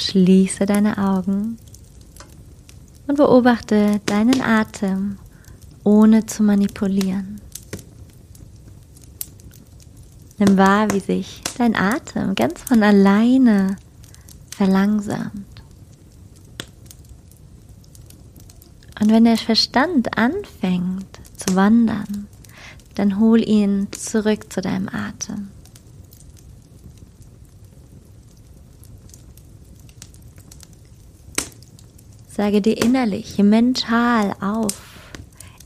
Schließe deine Augen und beobachte deinen Atem, ohne zu manipulieren. Nimm wahr, wie sich dein Atem ganz von alleine verlangsamt. Und wenn der Verstand anfängt zu wandern, dann hol ihn zurück zu deinem Atem. Sage dir innerlich, mental auf,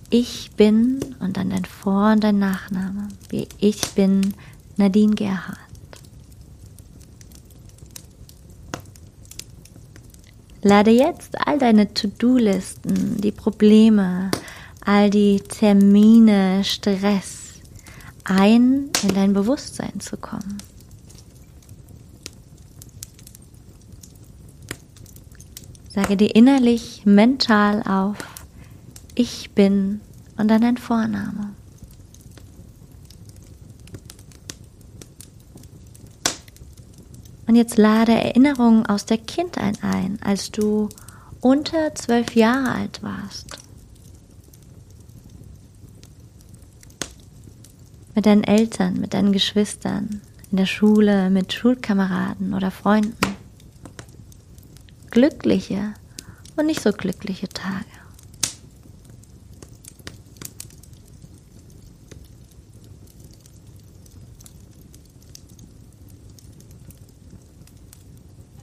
ich bin und dann dein Vor- und dein Nachname, wie ich bin Nadine Gerhard. Lade jetzt all deine To-Do-Listen, die Probleme, all die Termine, Stress ein, in dein Bewusstsein zu kommen. Sage dir innerlich, mental auf, ich bin und dann dein Vorname. Und jetzt lade Erinnerungen aus der Kindheit ein, als du unter zwölf Jahre alt warst. Mit deinen Eltern, mit deinen Geschwistern, in der Schule, mit Schulkameraden oder Freunden. Glückliche und nicht so glückliche Tage.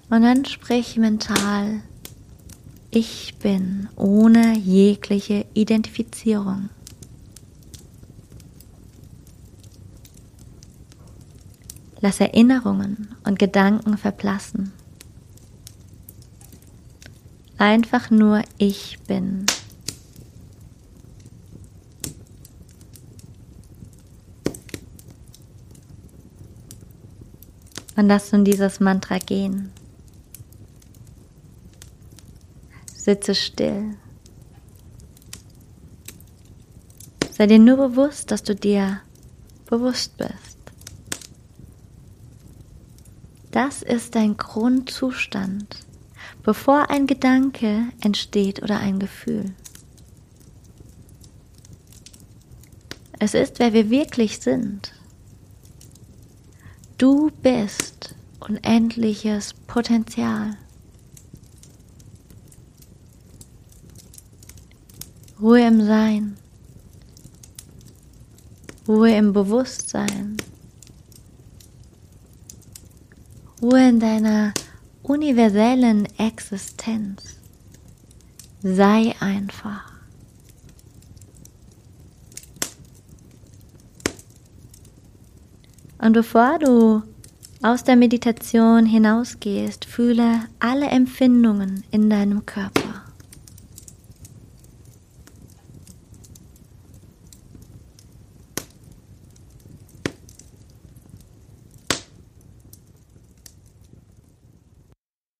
Und dann sprich mental, ich bin ohne jegliche Identifizierung. Lass Erinnerungen und Gedanken verblassen. Einfach nur ich bin. Und lass nun dieses Mantra gehen. Sitze still. Sei dir nur bewusst, dass du dir bewusst bist. Das ist dein Grundzustand, bevor ein Gedanke entsteht oder ein Gefühl. Es ist, wer wir wirklich sind. Du bist unendliches Potenzial. Ruhe im Sein, Ruhe im Bewusstsein, Ruhe in deiner universellen Existenz. Sei einfach. Und bevor du aus der Meditation hinausgehst, fühle alle Empfindungen in deinem Körper.